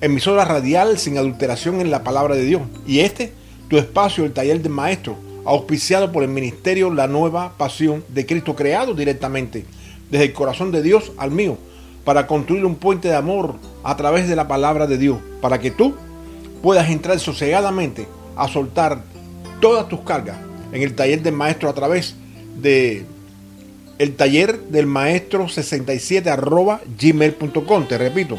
emisora radial sin adulteración en la palabra de Dios. Y este, tu espacio, el taller del maestro, auspiciado por el ministerio La Nueva Pasión de Cristo, creado directamente desde el corazón de Dios al mío, para construir un puente de amor a través de la palabra de Dios, para que tú puedas entrar sosegadamente a soltar todas tus cargas en el taller del maestro a través de el taller del maestro 67 arroba gmail.com. Te repito,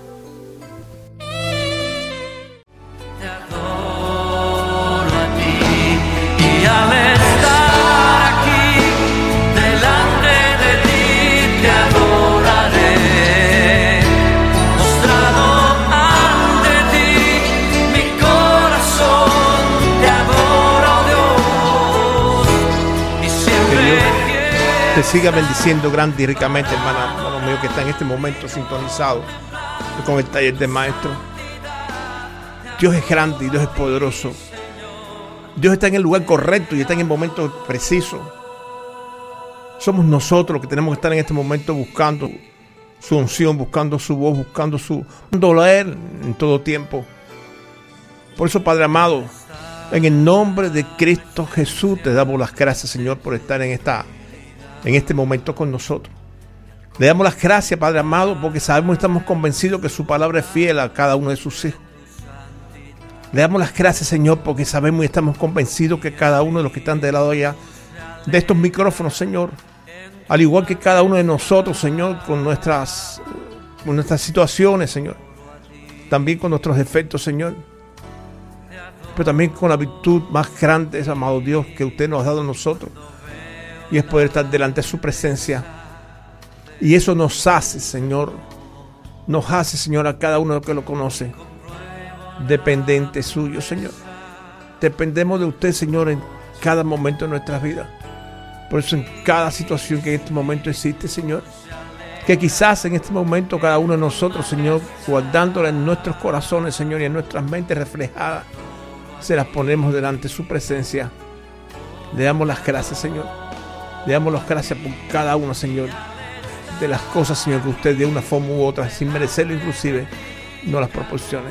Siga bendiciendo grande y ricamente, hermano mío, que está en este momento sintonizado con el taller de maestro. Dios es grande y Dios es poderoso. Dios está en el lugar correcto y está en el momento preciso. Somos nosotros los que tenemos que estar en este momento buscando su unción, buscando su voz, buscando su dolor en todo tiempo. Por eso, Padre amado, en el nombre de Cristo Jesús te damos las gracias, Señor, por estar en esta en este momento con nosotros. Le damos las gracias, Padre amado, porque sabemos y estamos convencidos que su palabra es fiel a cada uno de sus hijos. Le damos las gracias, Señor, porque sabemos y estamos convencidos que cada uno de los que están del lado allá de estos micrófonos, Señor, al igual que cada uno de nosotros, Señor, con nuestras, con nuestras situaciones, Señor, también con nuestros defectos, Señor, pero también con la virtud más grande, amado Dios, que usted nos ha dado a nosotros y es poder estar delante de su presencia. Y eso nos hace, Señor, nos hace, Señor, a cada uno que lo conoce, dependiente suyo, Señor. Dependemos de usted, Señor, en cada momento de nuestras vidas. Por eso en cada situación que en este momento existe, Señor, que quizás en este momento cada uno de nosotros, Señor, guardándola en nuestros corazones, Señor, y en nuestras mentes reflejadas, se las ponemos delante de su presencia. Le damos las gracias, Señor le damos las gracias por cada uno, Señor, de las cosas, Señor, que usted de una forma u otra, sin merecerlo inclusive, no las proporcione.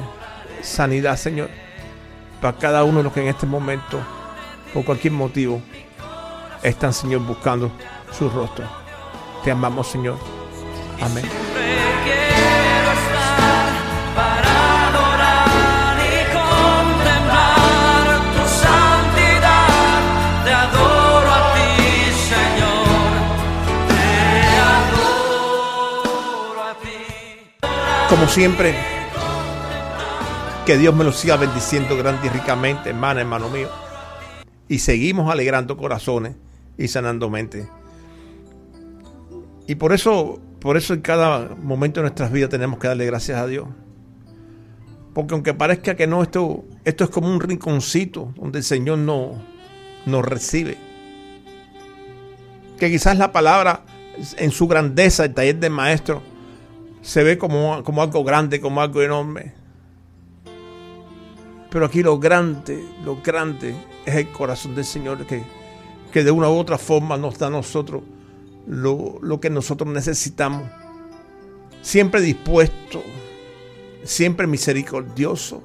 Sanidad, Señor, para cada uno de los que en este momento, por cualquier motivo, están, Señor, buscando su rostro. Te amamos, Señor. Amén. Como siempre, que Dios me lo siga bendiciendo grande y ricamente, hermana, hermano mío. Y seguimos alegrando corazones y sanando mente. Y por eso, por eso en cada momento de nuestras vidas tenemos que darle gracias a Dios. Porque aunque parezca que no, esto, esto es como un rinconcito donde el Señor no, nos recibe. Que quizás la palabra en su grandeza, el taller del maestro, se ve como, como algo grande, como algo enorme. Pero aquí lo grande, lo grande es el corazón del Señor que, que de una u otra forma nos da a nosotros lo, lo que nosotros necesitamos. Siempre dispuesto, siempre misericordioso,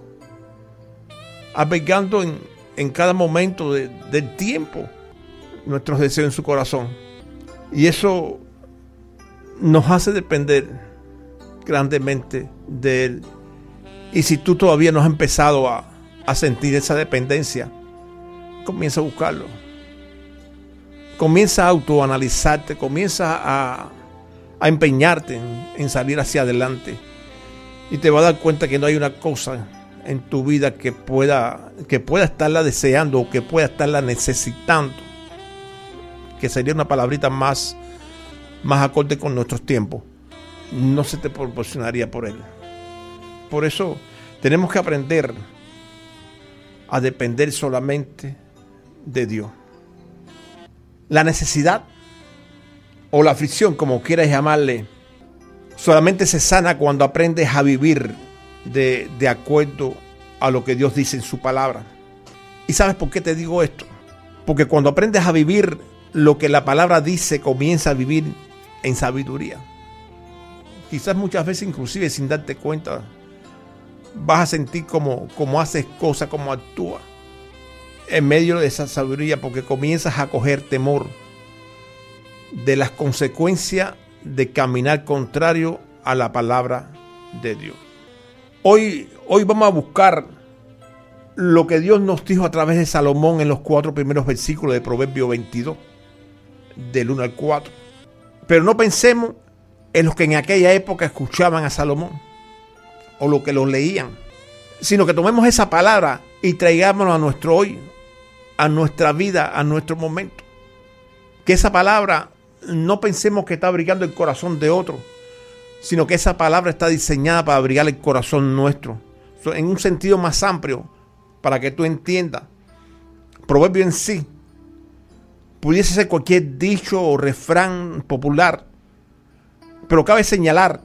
albergando en, en cada momento del tiempo nuestros deseos en su corazón. Y eso nos hace depender grandemente de Él. Y si tú todavía no has empezado a, sentir esa dependencia, comienza a buscarlo. comienza a autoanalizarte, comienza a, a empeñarte en, en salir hacia adelante y te vas a dar cuenta que no hay una cosa en tu vida que pueda, que pueda estarla deseando o que pueda estarla necesitando. Que sería una palabrita más, más acorde con nuestros tiempos. No se te proporcionaría por él. Por eso tenemos que aprender a depender solamente de Dios. La necesidad o la aflicción, como quieras llamarle, solamente se sana cuando aprendes a vivir de, de acuerdo a lo que Dios dice en su palabra. ¿Y sabes por qué te digo esto? Porque cuando aprendes a vivir lo que la palabra dice, comienza a vivir en sabiduría. Quizás muchas veces, inclusive sin darte cuenta, vas a sentir como, como haces cosas, como actúas en medio de esa sabiduría, porque comienzas a coger temor de las consecuencias de caminar contrario a la palabra de Dios. Hoy, hoy vamos a buscar lo que Dios nos dijo a través de Salomón en los cuatro primeros versículos de Proverbio 22, del 1 al 4. Pero no pensemos en los que en aquella época escuchaban a Salomón o lo que lo leían, sino que tomemos esa palabra y traigámonos a nuestro hoy, a nuestra vida, a nuestro momento. Que esa palabra no pensemos que está abrigando el corazón de otro, sino que esa palabra está diseñada para abrigar el corazón nuestro, en un sentido más amplio, para que tú entiendas. Proverbio en sí pudiese ser cualquier dicho o refrán popular, pero cabe señalar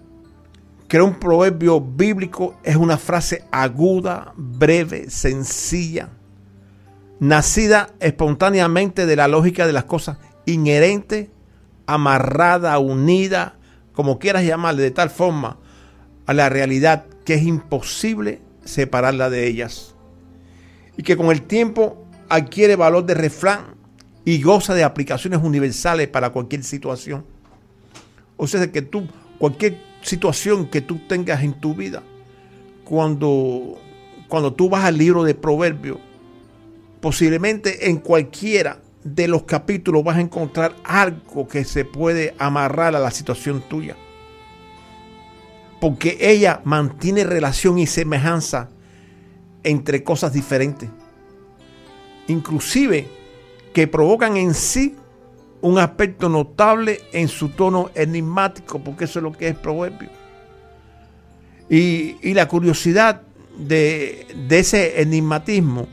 que un proverbio bíblico es una frase aguda, breve, sencilla, nacida espontáneamente de la lógica de las cosas, inherente, amarrada, unida, como quieras llamarle, de tal forma a la realidad que es imposible separarla de ellas. Y que con el tiempo adquiere valor de refrán y goza de aplicaciones universales para cualquier situación. O sea, que tú, cualquier situación que tú tengas en tu vida, cuando, cuando tú vas al libro de Proverbios, posiblemente en cualquiera de los capítulos vas a encontrar algo que se puede amarrar a la situación tuya. Porque ella mantiene relación y semejanza entre cosas diferentes. Inclusive que provocan en sí un aspecto notable en su tono enigmático, porque eso es lo que es proverbio. Y, y la curiosidad de, de ese enigmatismo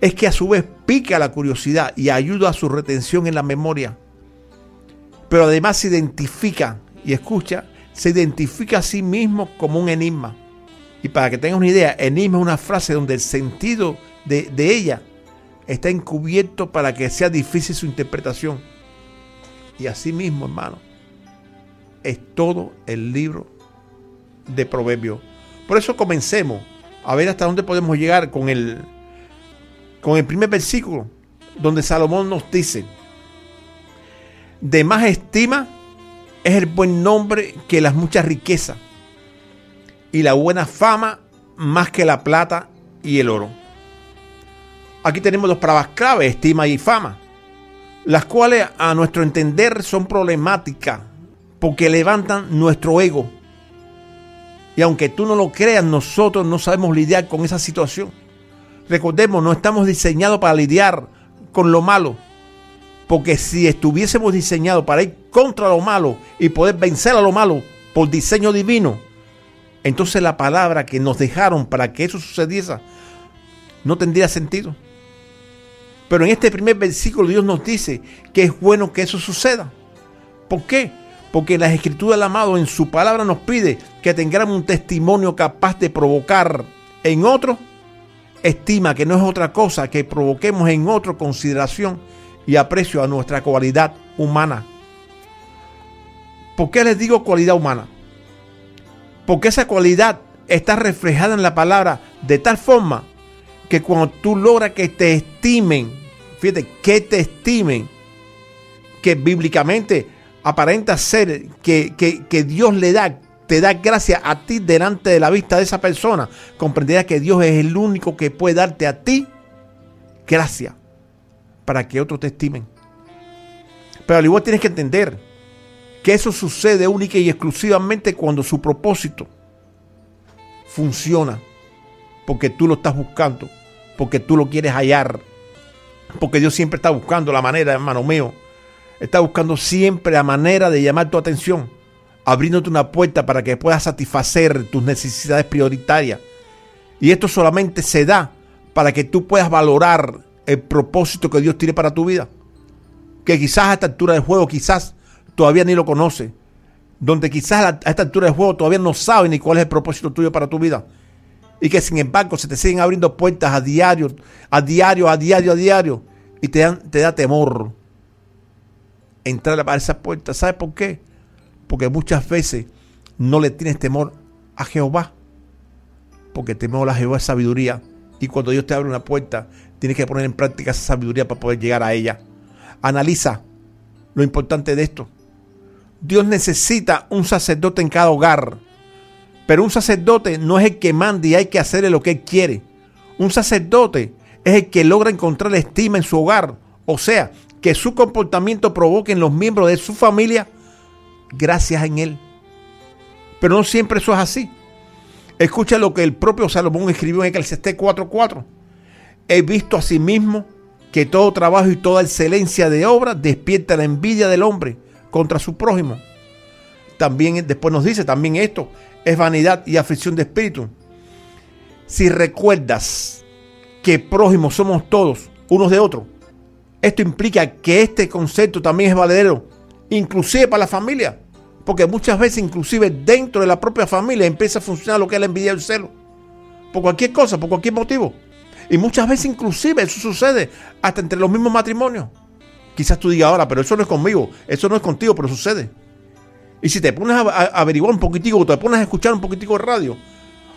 es que a su vez pica la curiosidad y ayuda a su retención en la memoria. Pero además se identifica, y escucha, se identifica a sí mismo como un enigma. Y para que tengas una idea, enigma es una frase donde el sentido de, de ella está encubierto para que sea difícil su interpretación. Y así mismo, hermano, es todo el libro de Proverbios. Por eso comencemos a ver hasta dónde podemos llegar con el, con el primer versículo, donde Salomón nos dice, de más estima es el buen nombre que las muchas riquezas, y la buena fama más que la plata y el oro. Aquí tenemos dos palabras clave, estima y fama, las cuales a nuestro entender son problemáticas porque levantan nuestro ego. Y aunque tú no lo creas, nosotros no sabemos lidiar con esa situación. Recordemos, no estamos diseñados para lidiar con lo malo. Porque si estuviésemos diseñados para ir contra lo malo y poder vencer a lo malo por diseño divino, entonces la palabra que nos dejaron para que eso sucediese no tendría sentido. Pero en este primer versículo Dios nos dice que es bueno que eso suceda. ¿Por qué? Porque la escritura del amado en su palabra nos pide que tengamos un testimonio capaz de provocar en otros estima que no es otra cosa que provoquemos en otro consideración y aprecio a nuestra cualidad humana. ¿Por qué les digo cualidad humana? Porque esa cualidad está reflejada en la palabra de tal forma que cuando tú logras que te estimen, fíjate, que te estimen, que bíblicamente aparenta ser que, que, que Dios le da te da gracia a ti delante de la vista de esa persona, comprenderás que Dios es el único que puede darte a ti gracia para que otros te estimen. Pero al igual tienes que entender que eso sucede única y exclusivamente cuando su propósito funciona. Porque tú lo estás buscando. Porque tú lo quieres hallar. Porque Dios siempre está buscando la manera, hermano mío. Está buscando siempre la manera de llamar tu atención. Abriéndote una puerta para que puedas satisfacer tus necesidades prioritarias. Y esto solamente se da para que tú puedas valorar el propósito que Dios tiene para tu vida. Que quizás a esta altura del juego, quizás todavía ni lo conoce. Donde quizás a esta altura del juego todavía no sabe ni cuál es el propósito tuyo para tu vida. Y que sin embargo se te siguen abriendo puertas a diario, a diario, a diario, a diario. Y te, da temor entrar a esas puertas. ¿Sabes por qué? Porque muchas veces no le tienes temor a Jehová. Porque temor a Jehová es sabiduría. Y cuando Dios te abre una puerta, tienes que poner en práctica esa sabiduría para poder llegar a ella. Analiza lo importante de esto. Dios necesita un sacerdote en cada hogar. Pero un sacerdote no es el que manda y hay que hacerle lo que él quiere. Un sacerdote es el que logra encontrar estima en su hogar. O sea, que su comportamiento provoque en los miembros de su familia gracias en él. Pero no siempre eso es así. Escucha lo que el propio Salomón escribió en Eclesiastés 4:4. He visto a sí mismo que todo trabajo y toda excelencia de obra despierta la envidia del hombre contra su prójimo. También después nos dice también esto es vanidad y aflicción de espíritu. Si recuerdas que prójimos somos todos unos de otros, esto implica que este concepto también es valedero, inclusive para la familia, porque muchas veces inclusive dentro de la propia familia empieza a funcionar lo que es la envidia y el celo, por cualquier cosa, por cualquier motivo. Y muchas veces inclusive eso sucede hasta entre los mismos matrimonios. Quizás tú digas ahora, pero eso no es conmigo, eso no es contigo, pero sucede. Y si te pones a, averiguar un poquitico, o te pones a escuchar un poquitico de radio,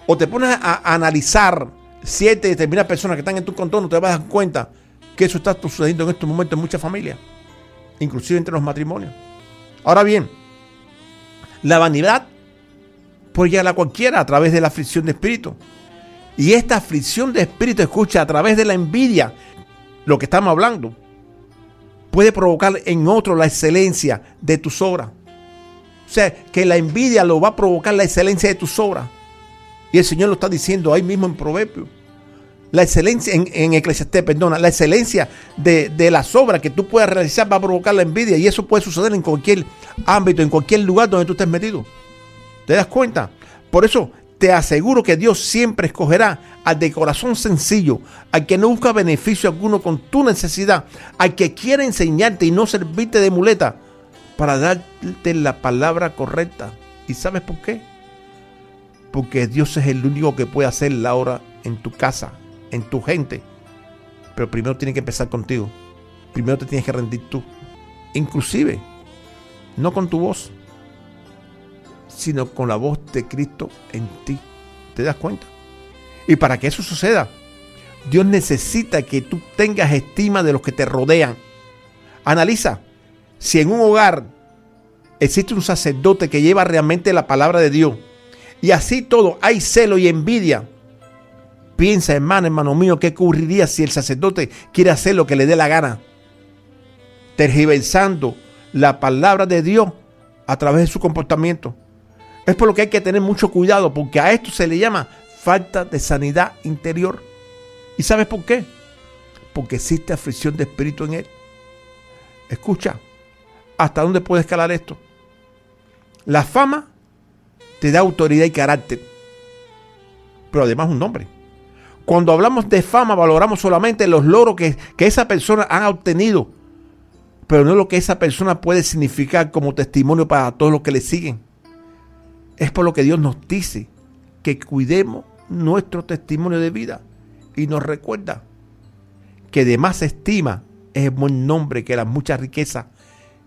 o te pones a, analizar siete determinadas personas que están en tu contorno, te vas a dar cuenta que eso está sucediendo en estos momentos en muchas familias, inclusive entre los matrimonios. Ahora bien, la vanidad puede llegar a cualquiera a través de la aflicción de espíritu. Y esta aflicción de espíritu, escucha, a través de la envidia, lo que estamos hablando, puede provocar en otro la excelencia de tus obras. O sea, que la envidia lo va a provocar la excelencia de tus obras. Y el Señor lo está diciendo ahí mismo en Proverbios. La excelencia, en, en Eclesiastés, perdona, la excelencia de, de, las obras que tú puedas realizar va a provocar la envidia. Y eso puede suceder en cualquier ámbito, en cualquier lugar donde tú estés metido. ¿Te das cuenta? Por eso te aseguro que Dios siempre escogerá al de corazón sencillo, al que no busca beneficio alguno con tu necesidad, al que quiere enseñarte y no servirte de muleta para darte la palabra correcta. ¿Y sabes por qué? Porque Dios es el único que puede hacer la hora en tu casa, en tu gente. Pero primero tiene que empezar contigo. Primero te tienes que rendir tú. Inclusive, no con tu voz, sino con la voz de Cristo en ti. ¿Te das cuenta? Y para que eso suceda, Dios necesita que tú tengas estima de los que te rodean. Analiza, si en un hogar existe un sacerdote que lleva realmente la palabra de Dios, y así todo hay celo y envidia, piensa hermano, hermano mío, qué ocurriría si el sacerdote quiere hacer lo que le dé la gana, tergiversando la palabra de Dios a través de su comportamiento. Es por lo que hay que tener mucho cuidado, porque a esto se le llama falta de sanidad interior. ¿Y sabes por qué? Porque existe aflicción de espíritu en él. Escucha, ¿hasta dónde puede escalar esto? La fama te da autoridad y carácter, pero además un nombre. Cuando hablamos de fama, valoramos solamente los logros que, que esa persona ha obtenido, pero no lo que esa persona puede significar como testimonio para todos los que le siguen. Es por lo que Dios nos dice que cuidemos nuestro testimonio de vida y nos recuerda que de más estima es el buen nombre que las muchas riquezas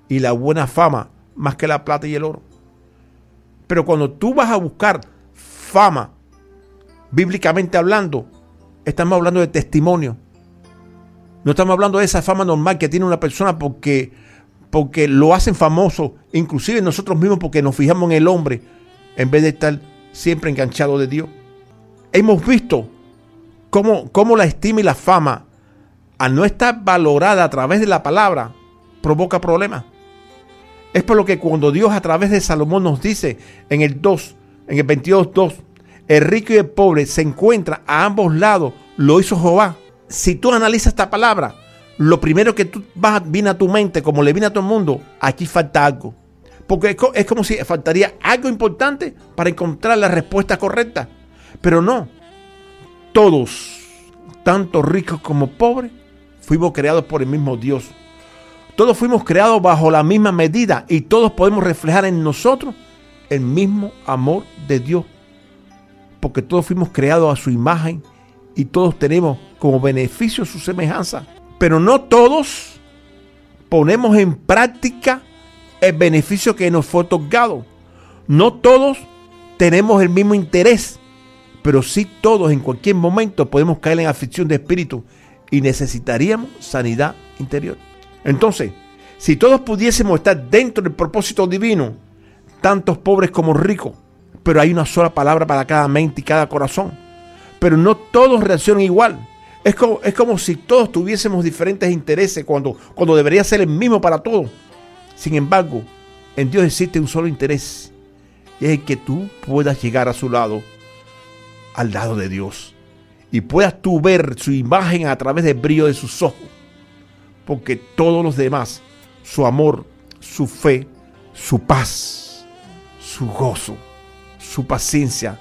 y la buena fama más que la plata y el oro. Pero cuando tú vas a buscar fama, bíblicamente hablando, estamos hablando de testimonio. No estamos hablando de esa fama normal que tiene una persona porque, porque lo hacen famoso, inclusive nosotros mismos porque nos fijamos en el hombre en vez de estar siempre enganchado de Dios. Hemos visto cómo, cómo la estima y la fama, al no estar valorada a través de la palabra, provoca problemas. Es por lo que cuando Dios a través de Salomón nos dice en el 2, en el 22, 2, el rico y el pobre se encuentran a ambos lados, lo hizo Jehová. Si tú analizas esta palabra, lo primero que tú vas, viene a tu mente, como le viene a todo el mundo, aquí falta algo. Porque es como si faltaría algo importante para encontrar la respuesta correcta. Pero no, todos, tanto ricos como pobres, fuimos creados por el mismo Dios. Todos fuimos creados bajo la misma medida y todos podemos reflejar en nosotros el mismo amor de Dios. Porque todos fuimos creados a su imagen y todos tenemos como beneficio su semejanza. Pero no todos ponemos en práctica el beneficio que nos fue otorgado. No todos tenemos el mismo interés, pero sí todos en cualquier momento podemos caer en aflicción de espíritu y necesitaríamos sanidad interior. Entonces, si todos pudiésemos estar dentro del propósito divino, tantos pobres como ricos, pero hay una sola palabra para cada mente y cada corazón, pero no todos reaccionan igual. Es como, es como si todos tuviésemos diferentes intereses cuando, cuando debería ser el mismo para todos. Sin embargo, en Dios existe un solo interés, y es el que tú puedas llegar a su lado, al lado de Dios, y puedas tú ver su imagen a través del brillo de sus ojos, porque todos los demás, su amor, su fe, su paz, su gozo, su paciencia,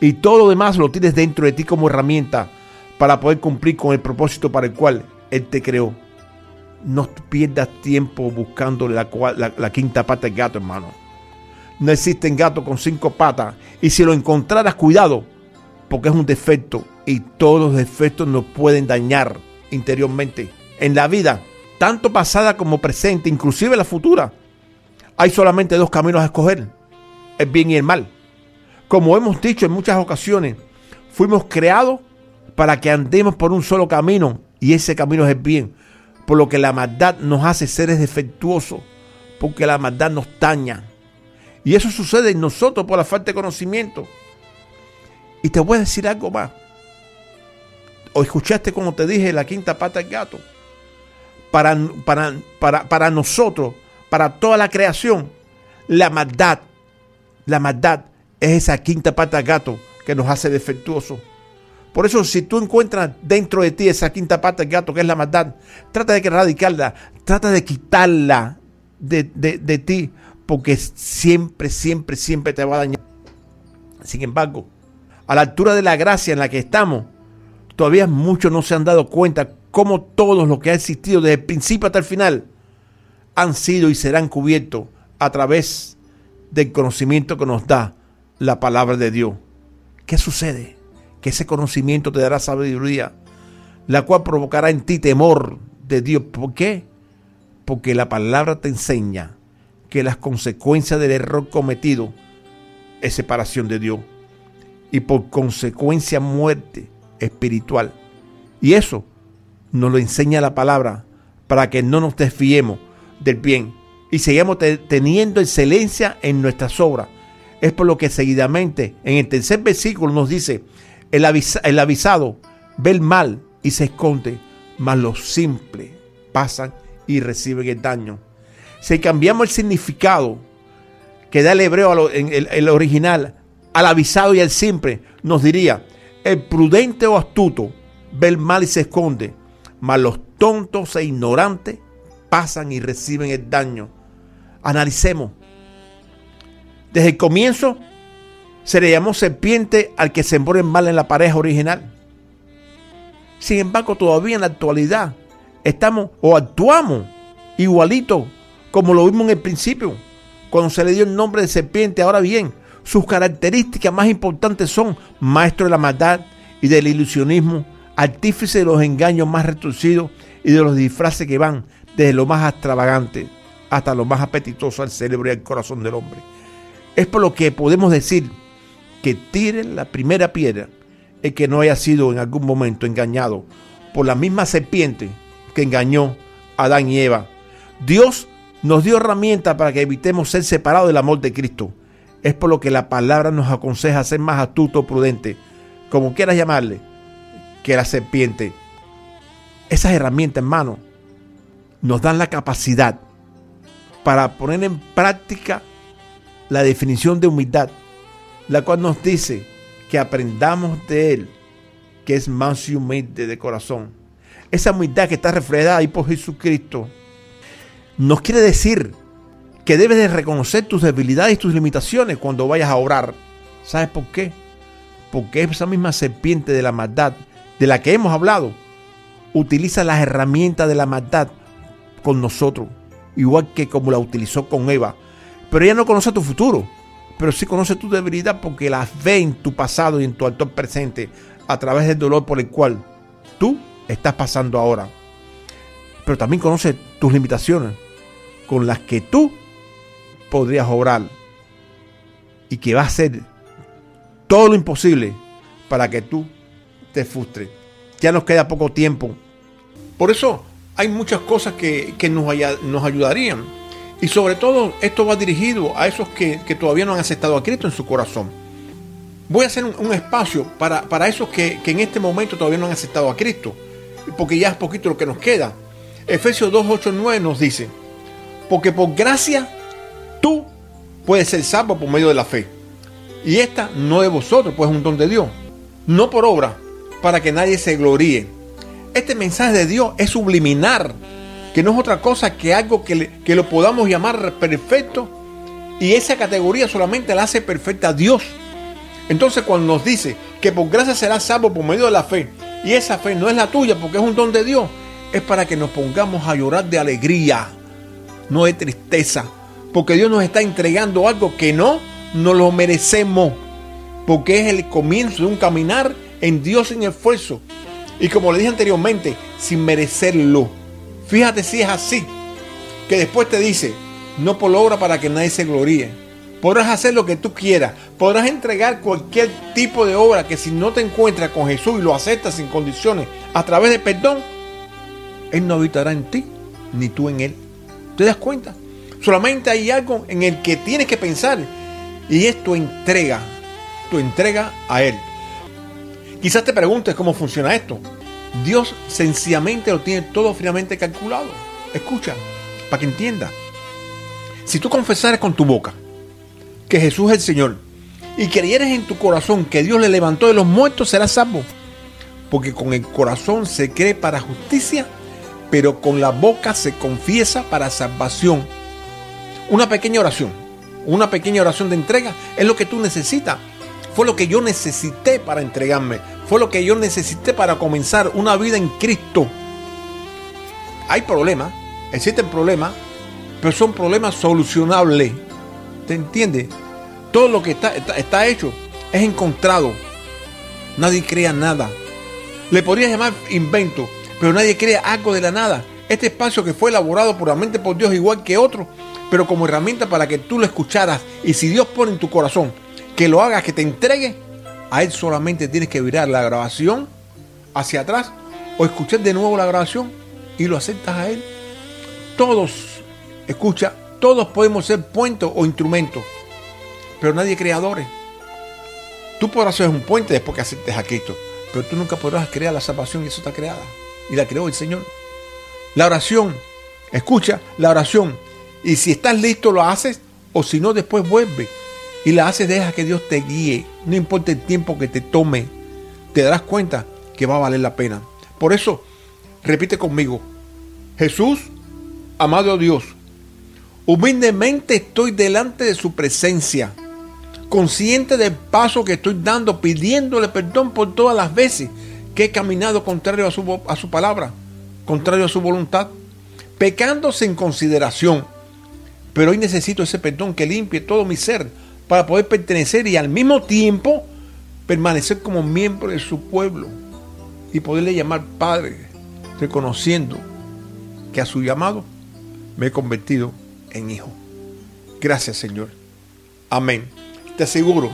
y todo lo demás lo tienes dentro de ti como herramienta para poder cumplir con el propósito para el cual Él te creó no pierdas tiempo buscando la, la, quinta pata del gato, hermano. No existen gatos con cinco patas. Y si lo encontraras, cuidado, porque es un defecto. Y todos los defectos nos pueden dañar interiormente. En la vida, tanto pasada como presente, inclusive la futura, hay solamente dos caminos a escoger. El bien y el mal. Como hemos dicho en muchas ocasiones, fuimos creados para que andemos por un solo camino. Y ese camino es el bien por lo que la maldad nos hace seres defectuosos, porque la maldad nos daña. Y eso sucede en nosotros por la falta de conocimiento. Y te voy a decir algo más. O escuchaste como te dije la quinta pata del gato. Para, para, para, para nosotros, para toda la creación, la maldad, la maldad es esa quinta pata gato que nos hace defectuosos. Por eso, si tú encuentras dentro de ti esa quinta pata gato, que es la maldad, trata de erradicarla, trata de quitarla de, de ti, porque siempre, siempre, siempre te va a dañar. Sin embargo, a la altura de la gracia en la que estamos, todavía muchos no se han dado cuenta cómo todos los que ha existido desde el principio hasta el final han sido y serán cubiertos a través del conocimiento que nos da la palabra de Dios. ¿Qué sucede? que ese conocimiento te dará sabiduría, la cual provocará en ti temor de Dios. ¿Por qué? Porque la palabra te enseña que las consecuencias del error cometido es separación de Dios y por consecuencia muerte espiritual. Y eso nos lo enseña la palabra para que no nos desfiemos del bien y sigamos teniendo excelencia en nuestras obras. Es por lo que seguidamente en el tercer versículo nos dice, el, avisado ve el mal y se esconde, mas los simples pasan y reciben el daño. Si cambiamos el significado que da el hebreo en el, original al avisado y al simple, nos diría, el prudente o astuto ve el mal y se esconde, mas los tontos e ignorantes pasan y reciben el daño. Analicemos. Desde el comienzo se le llamó serpiente al que sembró el mal en la pareja original. Sin embargo, todavía en la actualidad estamos o actuamos igualito como lo vimos en el principio, cuando se le dio el nombre de serpiente. Ahora bien, sus características más importantes son maestro de la maldad y del ilusionismo, artífice de los engaños más retorcidos y de los disfraces que van desde lo más extravagante hasta lo más apetitoso al cerebro y al corazón del hombre. Es por lo que podemos decir que tiren la primera piedra el que no haya sido en algún momento engañado por la misma serpiente que engañó a Adán y Eva. Dios nos dio herramientas para que evitemos ser separados del amor de Cristo. Es por lo que la palabra nos aconseja ser más astuto, prudente, como quieras llamarle, que la serpiente. Esas herramientas, hermano, nos dan la capacidad para poner en práctica la definición de humildad, la cual nos dice que aprendamos de Él, que es más humilde de corazón. Esa humildad que está reflejada ahí por Jesucristo, nos quiere decir que debes de reconocer tus debilidades y tus limitaciones cuando vayas a orar. ¿Sabes por qué? Porque esa misma serpiente de la maldad de la que hemos hablado utiliza las herramientas de la maldad con nosotros, igual que como la utilizó con Eva. Pero ella no conoce tu futuro, pero sí conoce tu debilidad porque las ve en tu pasado y en tu actual presente a través del dolor por el cual tú estás pasando ahora. Pero también conoce tus limitaciones con las que tú podrías obrar y que va a hacer todo lo imposible para que tú te frustres. Ya nos queda poco tiempo. Por eso hay muchas cosas que, nos, nos ayudarían. Y sobre todo esto va dirigido a esos que, todavía no han aceptado a Cristo en su corazón. Voy a hacer un, espacio para, para esos que, que, en este momento todavía no han aceptado a Cristo. Porque ya es poquito lo que nos queda. Efesios 2, 8, 9 nos dice, porque por gracia tú puedes ser salvo por medio de la fe. Y esta no de vosotros, pues es un don de Dios. No por obra, para que nadie se gloríe. Este mensaje de Dios es subliminar, que no es otra cosa que algo que, que lo podamos llamar perfecto. Y esa categoría solamente la hace perfecta Dios. Entonces cuando nos dice que por gracia será salvo por medio de la fe, y esa fe no es la tuya porque es un don de Dios, es para que nos pongamos a llorar de alegría, no de tristeza, porque Dios nos está entregando algo que no nos lo merecemos, porque es el comienzo de un caminar en Dios sin esfuerzo. Y como le dije anteriormente, sin merecerlo. Fíjate si es así, que después te dice, no por obra para que nadie se gloríe. Podrás hacer lo que tú quieras, podrás entregar cualquier tipo de obra que si no te encuentras con Jesús y lo aceptas sin condiciones a través de perdón, Él no habitará en ti, ni tú en Él. ¿Te das cuenta? Solamente hay algo en el que tienes que pensar y es tu entrega, tu entrega a Él. Quizás te preguntes cómo funciona esto. Dios sencillamente lo tiene todo finalmente calculado. Escucha, para que entienda. Si tú confesares con tu boca que Jesús es el Señor y creyeres en tu corazón que Dios le levantó de los muertos, serás salvo. Porque con el corazón se cree para justicia, pero con la boca se confiesa para salvación. Una pequeña oración, una pequeña oración de entrega es lo que tú necesitas fue lo que yo necesité para entregarme. Fue lo que yo necesité para comenzar una vida en Cristo. Hay problemas, existen problemas, pero son problemas solucionables. ¿Te entiendes? Todo lo que está, está, hecho es encontrado. Nadie crea nada. Le podrías llamar invento, pero nadie crea algo de la nada. Este espacio que fue elaborado puramente por Dios igual que otro, pero como herramienta para que tú lo escucharas. Y si Dios pone en tu corazón que lo hagas, que te entregue, a él solamente tienes que virar la grabación hacia atrás o escuchar de nuevo la grabación y lo aceptas a él. Todos, escucha, todos podemos ser puentes o instrumentos, pero nadie creadores. Tú podrás ser un puente después que aceptes a Cristo, pero tú nunca podrás crear la salvación y eso está creada. Y la creó el Señor. La oración, escucha, la oración. Y si estás listo lo haces, o si no, después vuelve y la haces, deja que Dios te guíe. No importa el tiempo que te tome, te darás cuenta que va a valer la pena. Por eso, repite conmigo, Jesús, amado Dios, humildemente estoy delante de su presencia, consciente del paso que estoy dando, pidiéndole perdón por todas las veces que he caminado contrario a su, a su palabra, contrario a su voluntad, pecando sin consideración. Pero hoy necesito ese perdón que limpie todo mi ser para poder pertenecer y al mismo tiempo permanecer como miembro de su pueblo y poderle llamar Padre, reconociendo que a su llamado me he convertido en hijo. Gracias Señor. Amén. Te aseguro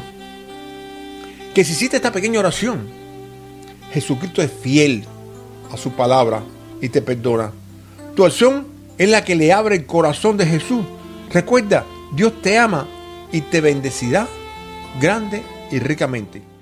que si hiciste esta pequeña oración, Jesucristo es fiel a su palabra y te perdona. Tu acción es la que le abre el corazón de Jesús. Recuerda, Dios te ama y te bendecirá grande y ricamente.